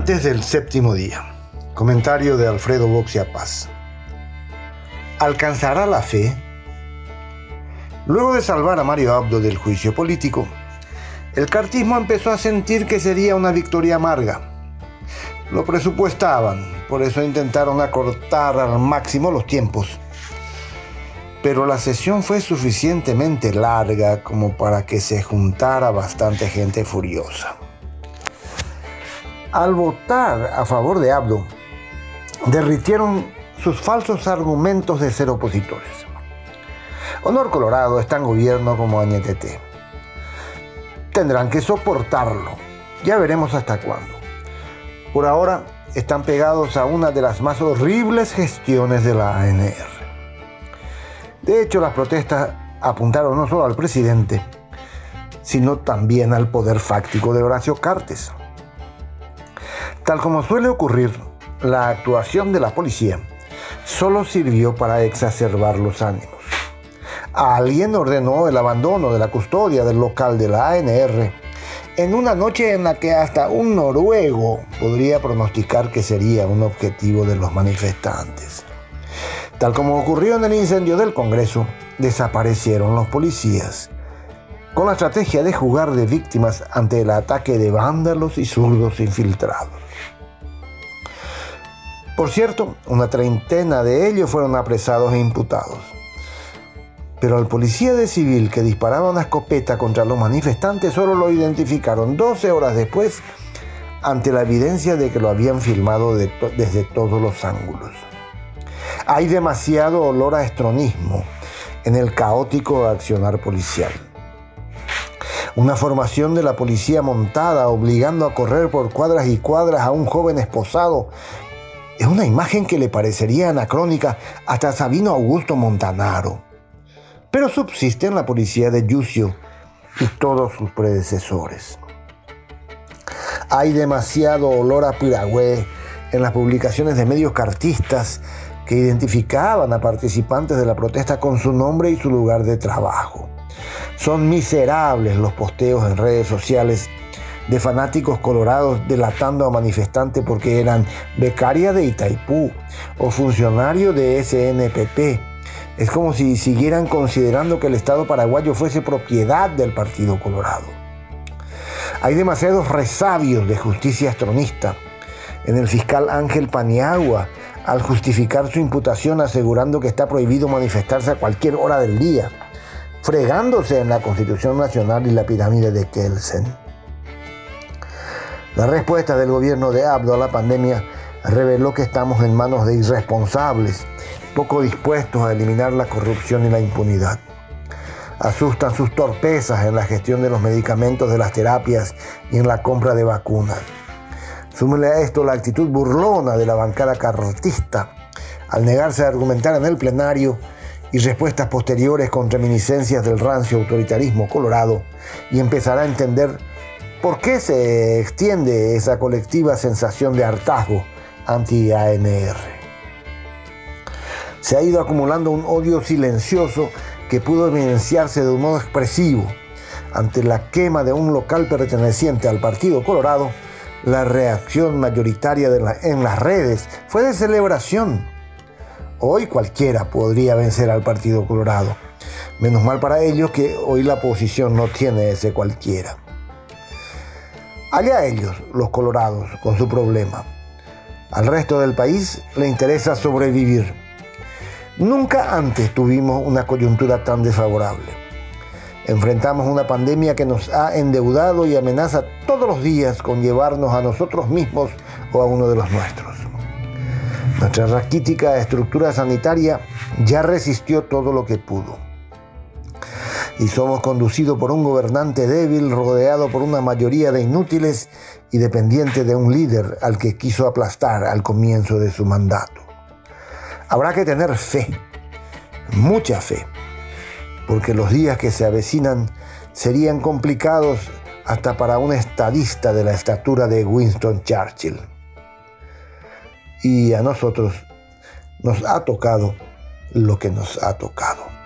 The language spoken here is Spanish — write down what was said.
Antes del séptimo día. Comentario de Alfredo Boxia Paz. ¿Alcanzará la fe? Luego de salvar a Mario Abdo del juicio político, el cartismo empezó a sentir que sería una victoria amarga. Lo presupuestaban, por eso intentaron acortar al máximo los tiempos. Pero la sesión fue suficientemente larga como para que se juntara bastante gente furiosa al votar a favor de Abdo, derritieron sus falsos argumentos de ser opositores. Honor Colorado está en gobierno como Añetete. Tendrán que soportarlo. Ya veremos hasta cuándo. Por ahora están pegados a una de las más horribles gestiones de la ANR. De hecho, las protestas apuntaron no solo al presidente, sino también al poder fáctico de Horacio Cartes. Tal como suele ocurrir, la actuación de la policía solo sirvió para exacerbar los ánimos. Alguien ordenó el abandono de la custodia del local de la ANR en una noche en la que hasta un noruego podría pronosticar que sería un objetivo de los manifestantes. Tal como ocurrió en el incendio del Congreso, desaparecieron los policías, con la estrategia de jugar de víctimas ante el ataque de vándalos y zurdos infiltrados. Por cierto, una treintena de ellos fueron apresados e imputados. Pero al policía de civil que disparaba una escopeta contra los manifestantes solo lo identificaron 12 horas después ante la evidencia de que lo habían filmado desde todos los ángulos. Hay demasiado olor a estronismo en el caótico accionar policial. Una formación de la policía montada obligando a correr por cuadras y cuadras a un joven esposado es una imagen que le parecería anacrónica hasta Sabino Augusto Montanaro. Pero subsiste en la policía de Yucio y todos sus predecesores. Hay demasiado olor a piragüe en las publicaciones de medios cartistas que identificaban a participantes de la protesta con su nombre y su lugar de trabajo. Son miserables los posteos en redes sociales de fanáticos colorados delatando a manifestantes porque eran becaria de Itaipú o funcionario de SNPP. Es como si siguieran considerando que el Estado paraguayo fuese propiedad del Partido Colorado. Hay demasiados resabios de justicia astronista en el fiscal Ángel Paniagua al justificar su imputación asegurando que está prohibido manifestarse a cualquier hora del día, fregándose en la Constitución Nacional y la pirámide de Kelsen. La respuesta del gobierno de Abdo a la pandemia reveló que estamos en manos de irresponsables, poco dispuestos a eliminar la corrupción y la impunidad. Asustan sus torpezas en la gestión de los medicamentos, de las terapias y en la compra de vacunas. Súmele a esto la actitud burlona de la bancada cartista al negarse a argumentar en el plenario y respuestas posteriores con reminiscencias del rancio autoritarismo colorado y empezará a entender ¿Por qué se extiende esa colectiva sensación de hartazgo anti-ANR? Se ha ido acumulando un odio silencioso que pudo evidenciarse de un modo expresivo. Ante la quema de un local perteneciente al Partido Colorado, la reacción mayoritaria en las redes fue de celebración. Hoy cualquiera podría vencer al Partido Colorado. Menos mal para ellos que hoy la oposición no tiene ese cualquiera. Allá ellos, los colorados, con su problema. Al resto del país le interesa sobrevivir. Nunca antes tuvimos una coyuntura tan desfavorable. Enfrentamos una pandemia que nos ha endeudado y amenaza todos los días con llevarnos a nosotros mismos o a uno de los nuestros. Nuestra raquítica estructura sanitaria ya resistió todo lo que pudo y somos conducidos por un gobernante débil rodeado por una mayoría de inútiles y dependiente de un líder al que quiso aplastar al comienzo de su mandato. Habrá que tener fe, mucha fe, porque los días que se avecinan serían complicados hasta para un estadista de la estatura de Winston Churchill. Y a nosotros nos ha tocado lo que nos ha tocado.